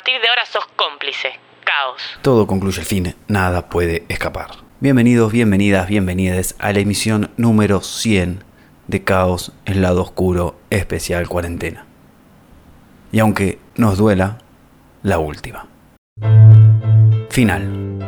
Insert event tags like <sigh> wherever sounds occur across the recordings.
partir de ahora sos cómplice. Caos. Todo concluye al fin, nada puede escapar. Bienvenidos, bienvenidas, bienvenidas a la emisión número 100 de Caos, el lado oscuro, especial cuarentena. Y aunque nos duela, la última. Final.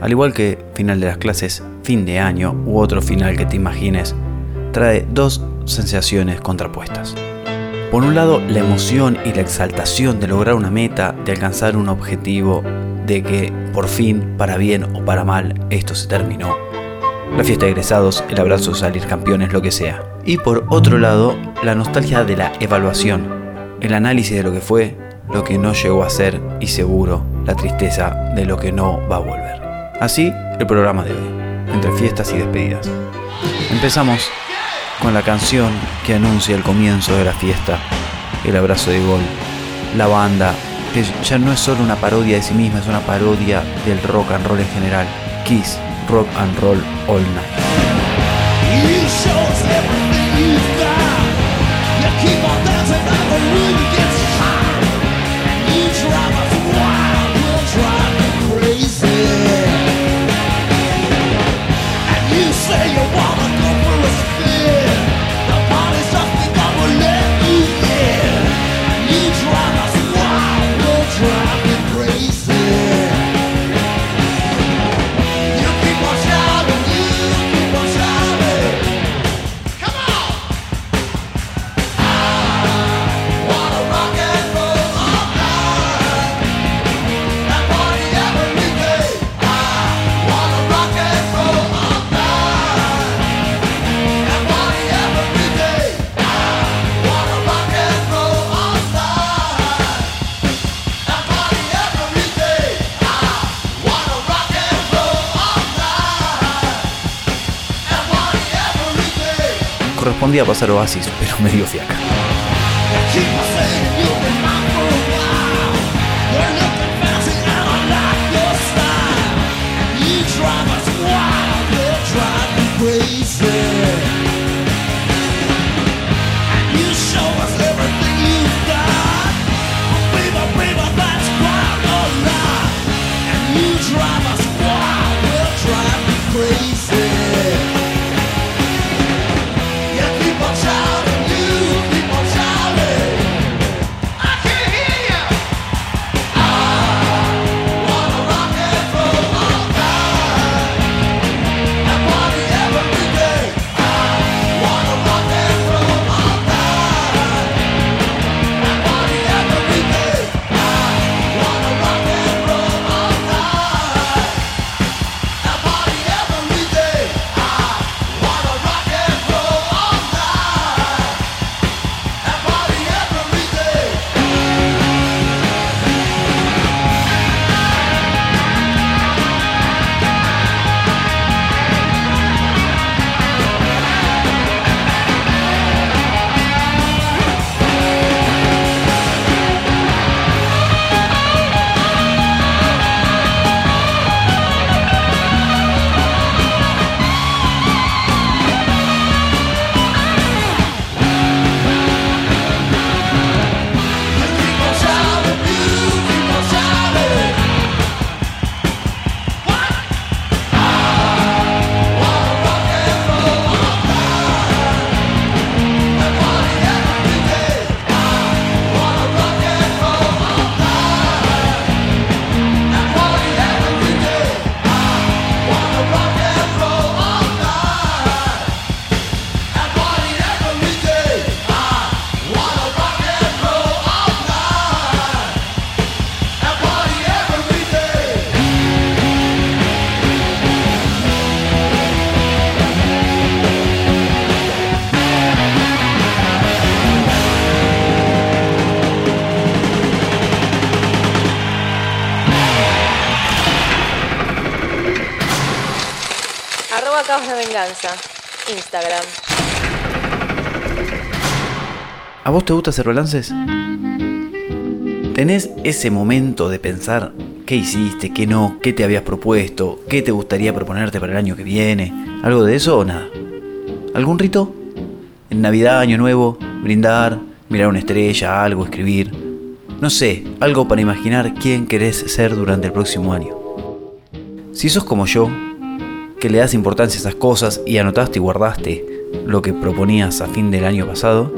Al igual que final de las clases, fin de año u otro final que te imagines, trae dos sensaciones contrapuestas. Por un lado, la emoción y la exaltación de lograr una meta, de alcanzar un objetivo, de que por fin, para bien o para mal, esto se terminó. La fiesta de egresados, el abrazo, salir campeones, lo que sea. Y por otro lado, la nostalgia de la evaluación, el análisis de lo que fue, lo que no llegó a ser y seguro la tristeza de lo que no va a volver. Así, el programa de hoy, entre fiestas y despedidas. Empezamos con la canción que anuncia el comienzo de la fiesta, el abrazo de gol, la banda, que ya no es solo una parodia de sí misma, es una parodia del rock and roll en general, Kiss, Rock and Roll All Night. Correspondía pasar Oasis, pero medio fiaca. Instagram. ¿A vos te gusta hacer balances? ¿Tenés ese momento de pensar qué hiciste, qué no, qué te habías propuesto, qué te gustaría proponerte para el año que viene? ¿Algo de eso o nada? ¿Algún rito? ¿En Navidad, Año Nuevo? ¿Brindar? ¿Mirar una estrella? ¿Algo? ¿Escribir? No sé, algo para imaginar quién querés ser durante el próximo año. Si sos como yo, que le das importancia a esas cosas y anotaste y guardaste lo que proponías a fin del año pasado,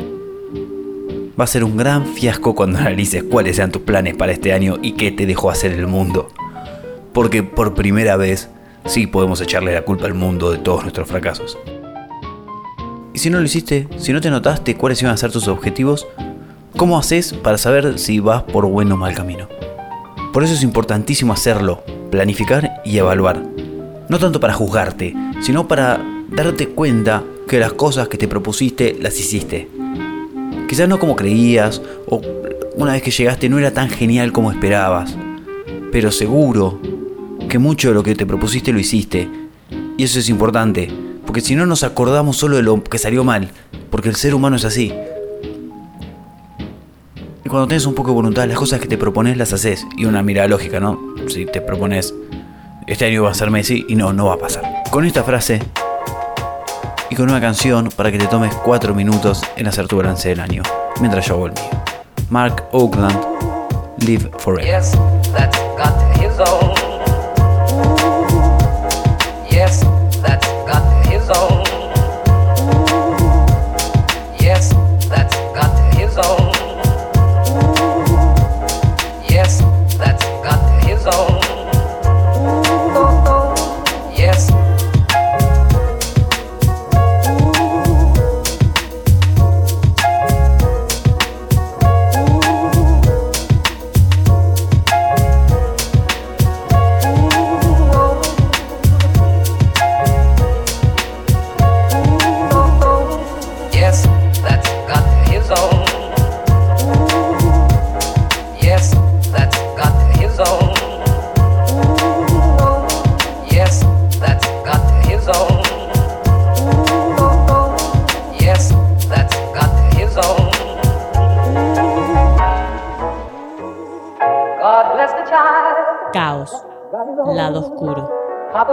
va a ser un gran fiasco cuando <laughs> analices cuáles sean tus planes para este año y qué te dejó hacer el mundo. Porque por primera vez sí podemos echarle la culpa al mundo de todos nuestros fracasos. Y si no lo hiciste, si no te notaste cuáles iban a ser tus objetivos, ¿cómo haces para saber si vas por buen o mal camino? Por eso es importantísimo hacerlo, planificar y evaluar. No tanto para juzgarte, sino para darte cuenta que las cosas que te propusiste las hiciste. Quizás no como creías, o una vez que llegaste no era tan genial como esperabas, pero seguro que mucho de lo que te propusiste lo hiciste. Y eso es importante, porque si no nos acordamos solo de lo que salió mal, porque el ser humano es así. Y cuando tienes un poco de voluntad, las cosas que te propones las haces. Y una mirada lógica, ¿no? Si te propones, este año va a ser Messi, y no, no va a pasar. Con esta frase y con una canción para que te tomes 4 minutos en hacer tu balance del año, mientras yo hago el mío. Mark Oakland, Live Forever. Yes, that's got his own. Yes, that's got his own.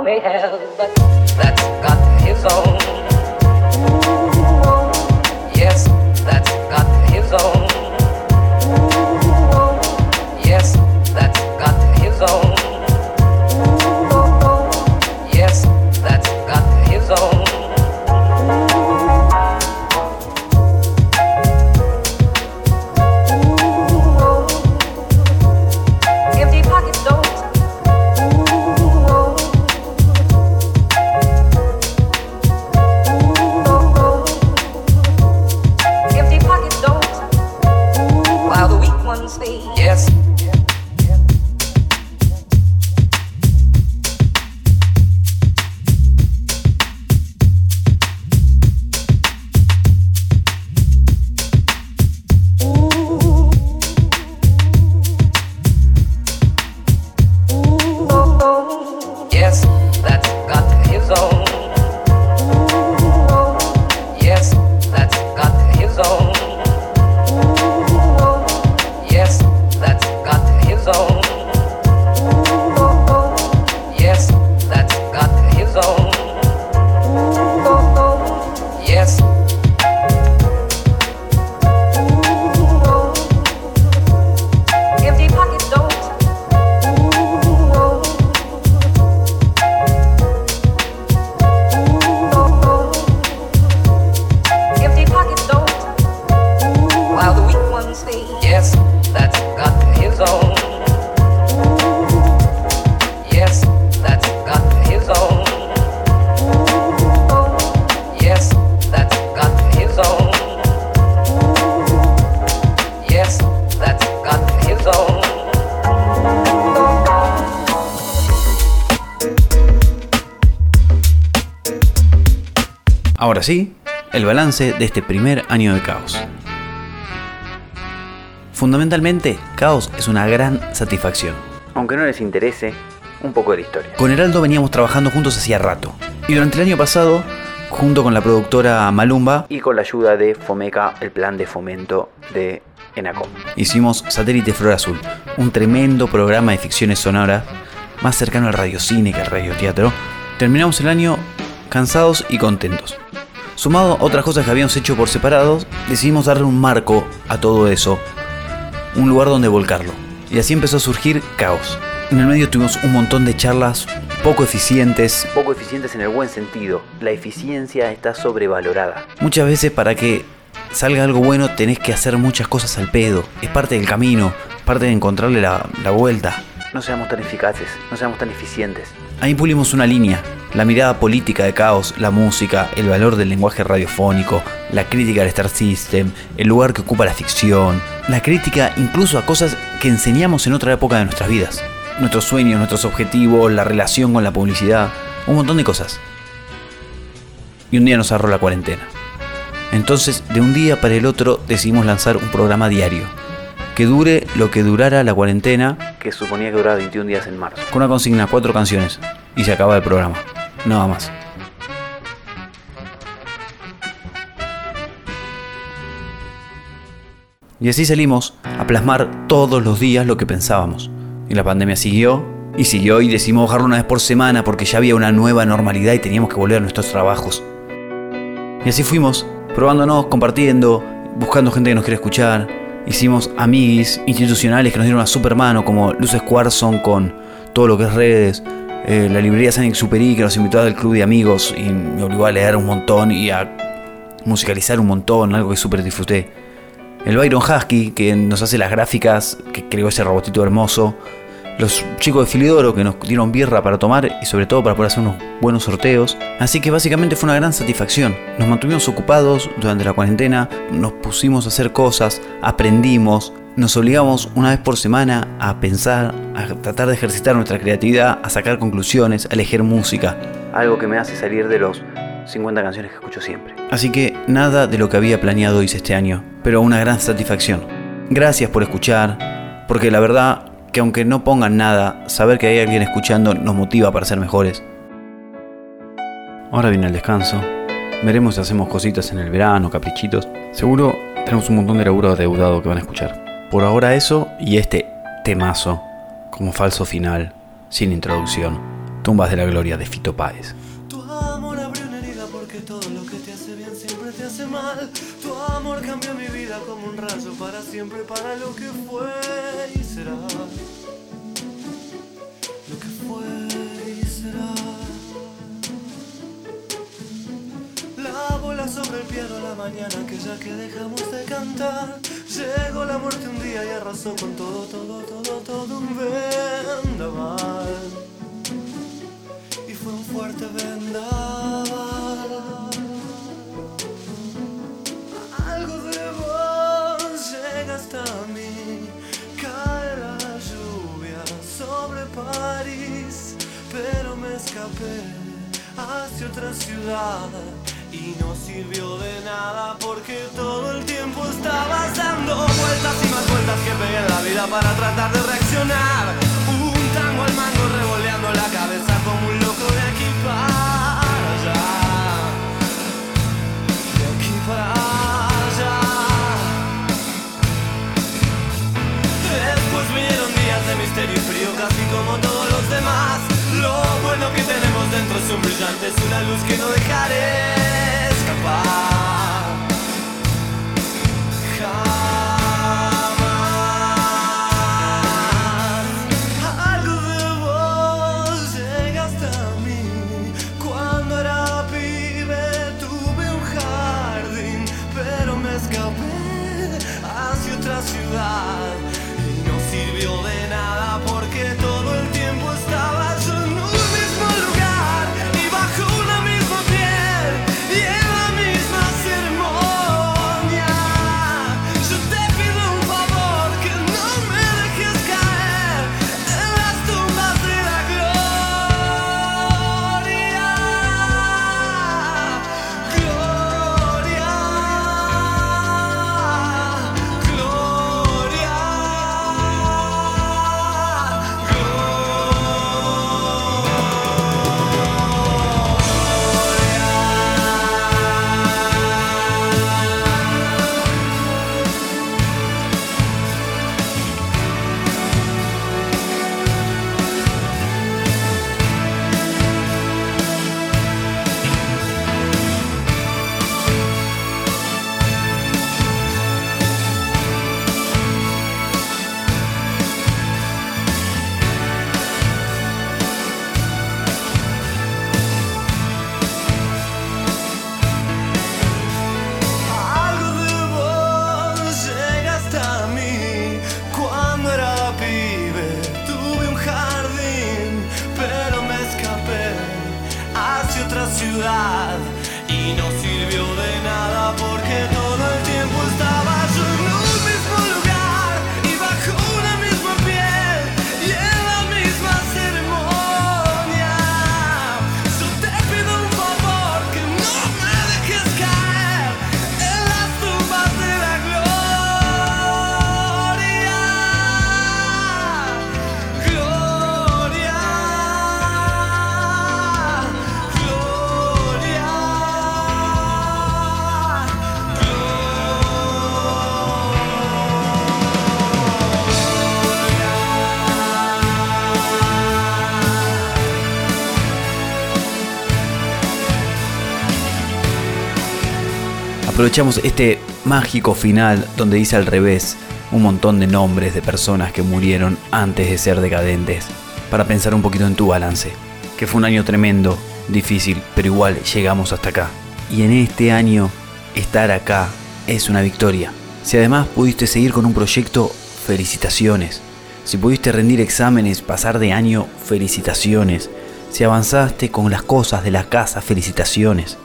May have, but Ahora sí, el balance de este primer año de caos. Fundamentalmente, caos es una gran satisfacción. Aunque no les interese, un poco de la historia. Con Heraldo veníamos trabajando juntos hacía rato. Y durante el año pasado, junto con la productora Malumba y con la ayuda de Fomeca, el plan de fomento de Enacom. Hicimos Satélite Flor Azul, un tremendo programa de ficciones sonoras, más cercano al radiocine que al radioteatro. Terminamos el año cansados y contentos. Sumado a otras cosas que habíamos hecho por separados, decidimos darle un marco a todo eso. un lugar donde volcarlo. Y así empezó a surgir Caos. En el medio tuvimos un montón de charlas poco eficientes. Poco eficientes en el buen sentido. La eficiencia está sobrevalorada. Muchas veces para que salga algo bueno tenés que hacer muchas cosas al pedo. Es parte del camino, parte de encontrarle la, la vuelta. No seamos tan eficaces, no seamos tan eficientes. Ahí pulimos una línea, la mirada política de caos, la música, el valor del lenguaje radiofónico, la crítica al Star System, el lugar que ocupa la ficción, la crítica incluso a cosas que enseñamos en otra época de nuestras vidas. Nuestros sueños, nuestros objetivos, la relación con la publicidad, un montón de cosas. Y un día nos agarró la cuarentena. Entonces, de un día para el otro decidimos lanzar un programa diario, que dure lo que durara la cuarentena, que suponía que duraba 21 días en marzo. Con una consigna, cuatro canciones, y se acaba el programa. Nada más. Y así salimos a plasmar todos los días lo que pensábamos. Y la pandemia siguió y siguió y decidimos bajarlo una vez por semana porque ya había una nueva normalidad y teníamos que volver a nuestros trabajos. Y así fuimos, probándonos, compartiendo, buscando gente que nos quiere escuchar, Hicimos amiguis institucionales que nos dieron una super mano, como Luces Cuarson con todo lo que es redes, eh, la librería San Exuperi que nos invitó al club de amigos y me obligó a leer un montón y a musicalizar un montón, algo que súper disfruté. El Byron Husky, que nos hace las gráficas, que creó ese robotito hermoso los chicos de Filidoro que nos dieron birra para tomar y sobre todo para poder hacer unos buenos sorteos. Así que básicamente fue una gran satisfacción. Nos mantuvimos ocupados durante la cuarentena, nos pusimos a hacer cosas, aprendimos, nos obligamos una vez por semana a pensar, a tratar de ejercitar nuestra creatividad, a sacar conclusiones, a elegir música. Algo que me hace salir de los 50 canciones que escucho siempre. Así que nada de lo que había planeado hice este año, pero una gran satisfacción. Gracias por escuchar, porque la verdad que aunque no pongan nada, saber que hay alguien escuchando nos motiva para ser mejores. Ahora viene el descanso. Veremos si hacemos cositas en el verano, caprichitos. Seguro tenemos un montón de laburo adeudado que van a escuchar. Por ahora eso y este temazo como falso final, sin introducción. Tumbas de la gloria de Fito Páez. Tu amor abrió una herida porque todo lo que te hace bien siempre te hace mal. Tu amor cambió mi vida como un rayo para siempre, para lo que fue y será. Lo que fue y será. La bola sobre el piano la mañana que ya que dejamos de cantar. Llegó la muerte un día y arrasó con todo, todo, todo, todo un vendaval y fue un fuerte vendaval. Algo de vos llega hasta mí, cae la lluvia sobre París, pero me escapé hacia otra ciudad. Y no sirvió de nada porque todo que pegué en la vida para tratar de reaccionar. Un tango al mango revoleando la cabeza como un loco de aquí para allá. De aquí para allá. Después vinieron días de misterio y frío casi como todos los demás. Lo bueno que tenemos dentro es un brillante, es una luz que no dejaré Aprovechamos este mágico final donde dice al revés un montón de nombres de personas que murieron antes de ser decadentes para pensar un poquito en tu balance, que fue un año tremendo, difícil, pero igual llegamos hasta acá. Y en este año estar acá es una victoria. Si además pudiste seguir con un proyecto, felicitaciones. Si pudiste rendir exámenes, pasar de año, felicitaciones. Si avanzaste con las cosas de la casa, felicitaciones.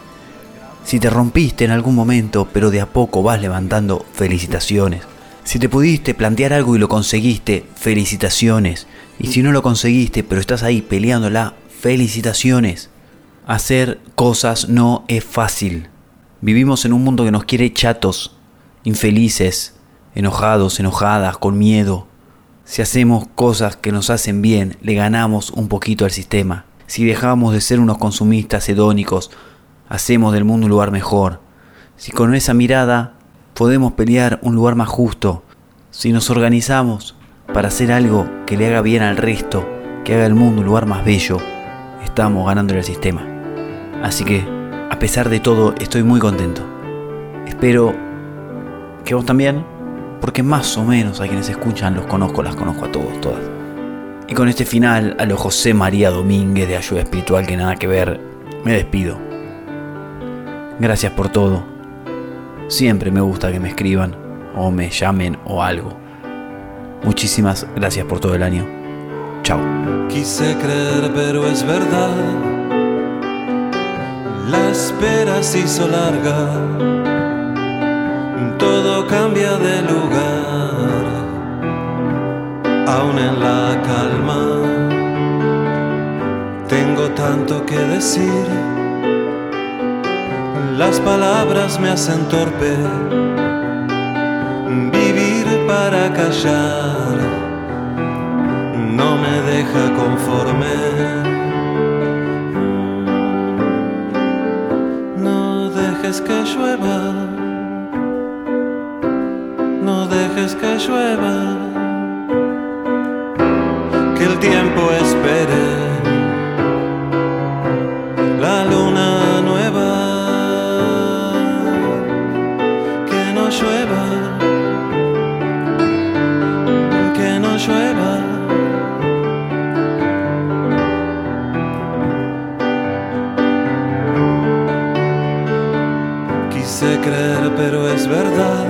Si te rompiste en algún momento, pero de a poco vas levantando, felicitaciones. Si te pudiste plantear algo y lo conseguiste, felicitaciones. Y si no lo conseguiste, pero estás ahí peleándola, felicitaciones. Hacer cosas no es fácil. Vivimos en un mundo que nos quiere chatos, infelices, enojados, enojadas, con miedo. Si hacemos cosas que nos hacen bien, le ganamos un poquito al sistema. Si dejamos de ser unos consumistas hedónicos, hacemos del mundo un lugar mejor. Si con esa mirada podemos pelear un lugar más justo. Si nos organizamos para hacer algo que le haga bien al resto, que haga el mundo un lugar más bello, estamos ganando el sistema. Así que, a pesar de todo, estoy muy contento. Espero que vos también, porque más o menos a quienes escuchan los conozco, las conozco a todos, todas. Y con este final, a lo José María Domínguez de Ayuda Espiritual que nada que ver, me despido. Gracias por todo. Siempre me gusta que me escriban o me llamen o algo. Muchísimas gracias por todo el año. Chao. Quise creer, pero es verdad. La espera se hizo larga. Todo cambia de lugar. Aún en la calma. Tengo tanto que decir. Las palabras me hacen torpe. Vivir para callar no me deja conforme. No dejes que llueva, no dejes que llueva, que el tiempo espere. Quise creer, pero es verdad.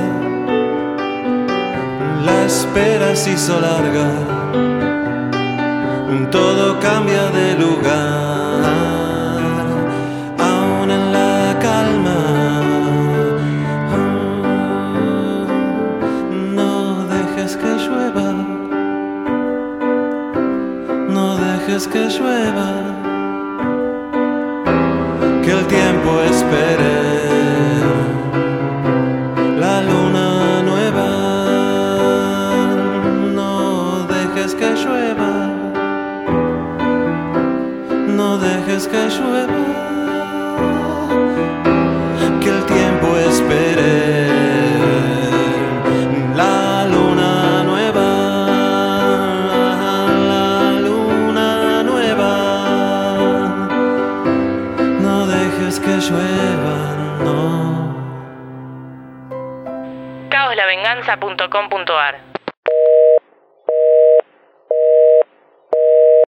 La espera se hizo larga. Todo cambia de lugar. Aún en la calma. No dejes que llueva. No dejes que llueva